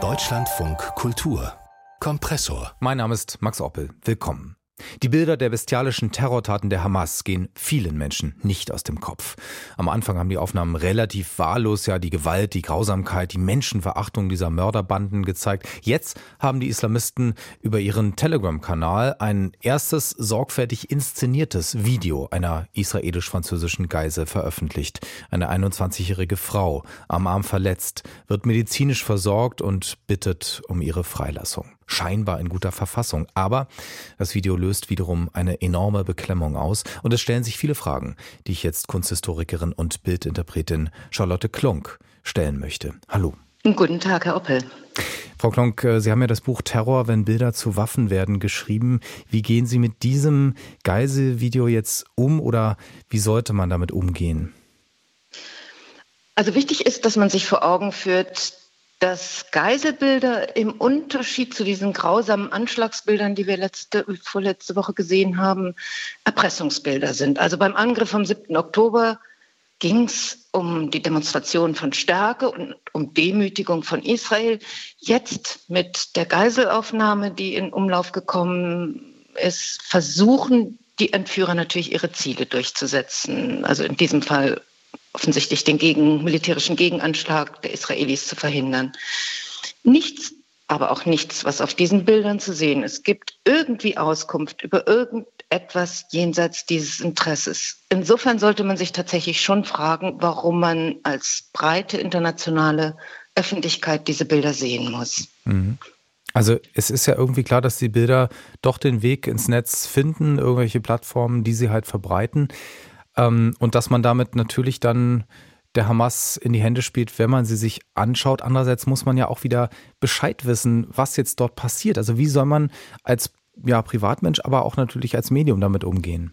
Deutschlandfunk Kultur Kompressor. Mein Name ist Max Oppel. Willkommen. Die Bilder der bestialischen Terrortaten der Hamas gehen vielen Menschen nicht aus dem Kopf. Am Anfang haben die Aufnahmen relativ wahllos ja die Gewalt, die Grausamkeit, die Menschenverachtung dieser Mörderbanden gezeigt. Jetzt haben die Islamisten über ihren Telegram-Kanal ein erstes sorgfältig inszeniertes Video einer israelisch-französischen Geisel veröffentlicht. Eine 21-jährige Frau, am Arm verletzt, wird medizinisch versorgt und bittet um ihre Freilassung scheinbar in guter Verfassung. Aber das Video löst wiederum eine enorme Beklemmung aus und es stellen sich viele Fragen, die ich jetzt Kunsthistorikerin und Bildinterpretin Charlotte Klunk stellen möchte. Hallo. Guten Tag, Herr Oppel. Frau Klonk, äh, Sie haben ja das Buch Terror, wenn Bilder zu Waffen werden geschrieben. Wie gehen Sie mit diesem Geiselvideo jetzt um oder wie sollte man damit umgehen? Also wichtig ist, dass man sich vor Augen führt, dass Geiselbilder im Unterschied zu diesen grausamen Anschlagsbildern, die wir letzte, vorletzte Woche gesehen haben, Erpressungsbilder sind. Also beim Angriff vom 7. Oktober ging es um die Demonstration von Stärke und um Demütigung von Israel. Jetzt mit der Geiselaufnahme, die in Umlauf gekommen ist, versuchen die Entführer natürlich ihre Ziele durchzusetzen. Also in diesem Fall offensichtlich den gegen, militärischen Gegenanschlag der Israelis zu verhindern. Nichts, aber auch nichts, was auf diesen Bildern zu sehen ist, gibt irgendwie Auskunft über irgendetwas jenseits dieses Interesses. Insofern sollte man sich tatsächlich schon fragen, warum man als breite internationale Öffentlichkeit diese Bilder sehen muss. Mhm. Also es ist ja irgendwie klar, dass die Bilder doch den Weg ins Netz finden, irgendwelche Plattformen, die sie halt verbreiten. Ähm, und dass man damit natürlich dann der Hamas in die Hände spielt, wenn man sie sich anschaut. Andererseits muss man ja auch wieder Bescheid wissen, was jetzt dort passiert. Also wie soll man als ja, Privatmensch, aber auch natürlich als Medium damit umgehen?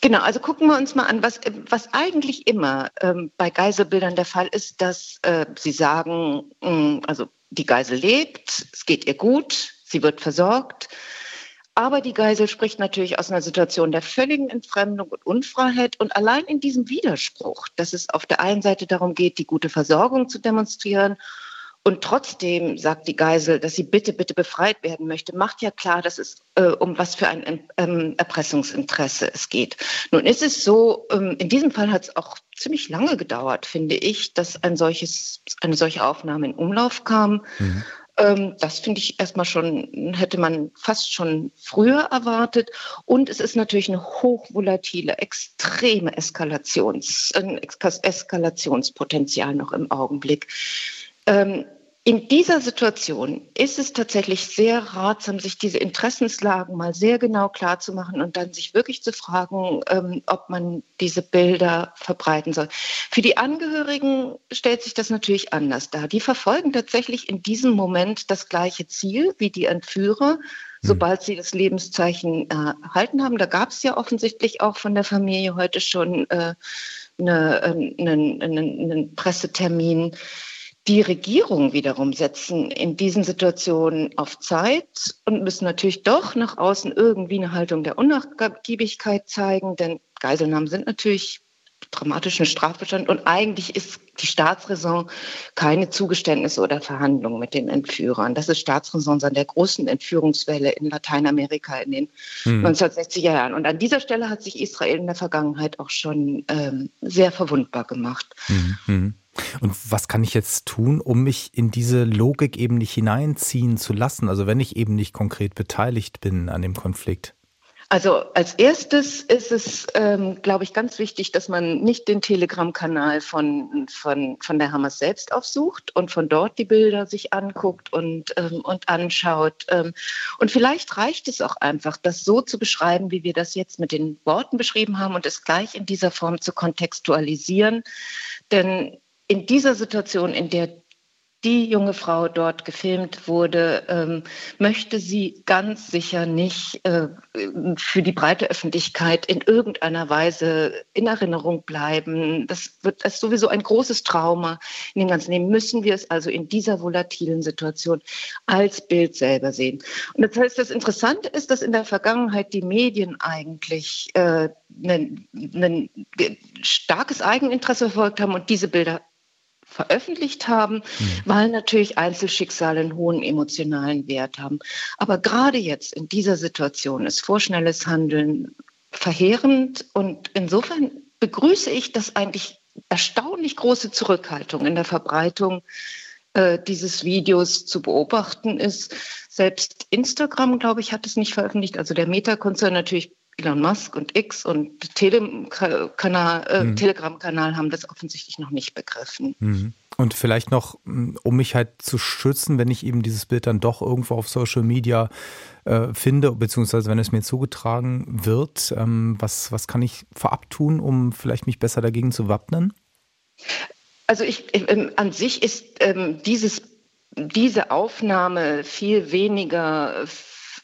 Genau, also gucken wir uns mal an, was, was eigentlich immer ähm, bei Geiselbildern der Fall ist, dass äh, sie sagen, mh, mm, also die Geisel lebt, es geht ihr gut, sie wird versorgt. Aber die Geisel spricht natürlich aus einer Situation der völligen Entfremdung und Unfreiheit. Und allein in diesem Widerspruch, dass es auf der einen Seite darum geht, die gute Versorgung zu demonstrieren und trotzdem sagt die Geisel, dass sie bitte, bitte befreit werden möchte, macht ja klar, dass es äh, um was für ein ähm, Erpressungsinteresse es geht. Nun ist es so, ähm, in diesem Fall hat es auch ziemlich lange gedauert, finde ich, dass ein solches, eine solche Aufnahme in Umlauf kam. Mhm. Ähm, das finde ich erstmal schon, hätte man fast schon früher erwartet. Und es ist natürlich eine hochvolatile, extreme Eskalations, Eskalationspotenzial noch im Augenblick. Ähm, in dieser Situation ist es tatsächlich sehr ratsam, sich diese Interessenslagen mal sehr genau klar zu machen und dann sich wirklich zu fragen, ähm, ob man diese Bilder verbreiten soll. Für die Angehörigen stellt sich das natürlich anders dar. Die verfolgen tatsächlich in diesem Moment das gleiche Ziel wie die Entführer, hm. sobald sie das Lebenszeichen äh, erhalten haben. Da gab es ja offensichtlich auch von der Familie heute schon äh, eine, äh, einen, einen, einen Pressetermin die Regierung wiederum setzen in diesen Situationen auf Zeit und müssen natürlich doch nach außen irgendwie eine Haltung der Unnachgiebigkeit zeigen, denn Geiselnahmen sind natürlich dramatischen Strafbestand und eigentlich ist die Staatsräson keine Zugeständnisse oder Verhandlungen mit den Entführern. Das ist Staatsräson an der großen Entführungswelle in Lateinamerika in den hm. 1960er Jahren. Und an dieser Stelle hat sich Israel in der Vergangenheit auch schon ähm, sehr verwundbar gemacht. Hm. Hm. Und was kann ich jetzt tun, um mich in diese Logik eben nicht hineinziehen zu lassen? Also wenn ich eben nicht konkret beteiligt bin an dem Konflikt. Also als erstes ist es, ähm, glaube ich, ganz wichtig, dass man nicht den Telegram-Kanal von, von, von der Hamas selbst aufsucht und von dort die Bilder sich anguckt und, ähm, und anschaut. Ähm, und vielleicht reicht es auch einfach, das so zu beschreiben, wie wir das jetzt mit den Worten beschrieben haben und es gleich in dieser Form zu kontextualisieren. Denn in dieser Situation, in der die junge Frau dort gefilmt wurde, ähm, möchte sie ganz sicher nicht äh, für die breite Öffentlichkeit in irgendeiner Weise in Erinnerung bleiben. Das wird das ist sowieso ein großes Trauma in dem ganzen Leben. Müssen wir es also in dieser volatilen Situation als Bild selber sehen. Und das heißt, das Interessante ist, dass in der Vergangenheit die Medien eigentlich äh, ein starkes Eigeninteresse verfolgt haben und diese Bilder veröffentlicht haben, mhm. weil natürlich Einzelschicksale einen hohen emotionalen Wert haben. Aber gerade jetzt in dieser Situation ist vorschnelles Handeln verheerend und insofern begrüße ich das eigentlich erstaunlich große Zurückhaltung in der Verbreitung äh, dieses Videos zu beobachten ist. Selbst Instagram, glaube ich, hat es nicht veröffentlicht. Also der Meta-Konzern natürlich Elon Musk und X und Telegram-Kanal äh, mhm. Telegram haben das offensichtlich noch nicht begriffen. Mhm. Und vielleicht noch, mm, um mich halt zu schützen, wenn ich eben dieses Bild dann doch irgendwo auf Social Media äh, finde, beziehungsweise wenn es mir zugetragen wird, ähm, was, was kann ich vorab tun, um vielleicht mich besser dagegen zu wappnen? Also ich, ähm, an sich ist ähm, dieses, diese Aufnahme viel weniger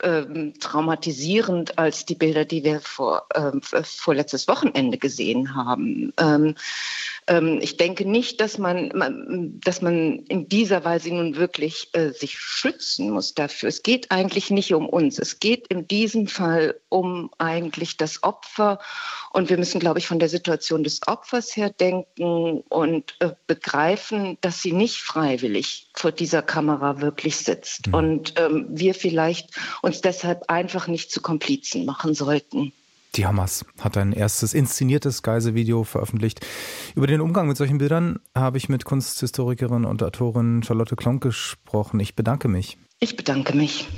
ähm, traumatisierend als die Bilder, die wir vor, ähm, vor letztes Wochenende gesehen haben. Ähm, ich denke nicht, dass man, man, dass man in dieser Weise nun wirklich äh, sich schützen muss dafür. Es geht eigentlich nicht um uns. Es geht in diesem Fall um eigentlich das Opfer. Und wir müssen, glaube ich, von der Situation des Opfers her denken und äh, begreifen, dass sie nicht freiwillig vor dieser Kamera wirklich sitzt. Mhm. Und ähm, wir vielleicht uns deshalb einfach nicht zu Komplizen machen sollten. Die Hamas hat ein erstes inszeniertes Geiselvideo veröffentlicht. Über den Umgang mit solchen Bildern habe ich mit Kunsthistorikerin und Autorin Charlotte Klonk gesprochen. Ich bedanke mich. Ich bedanke mich.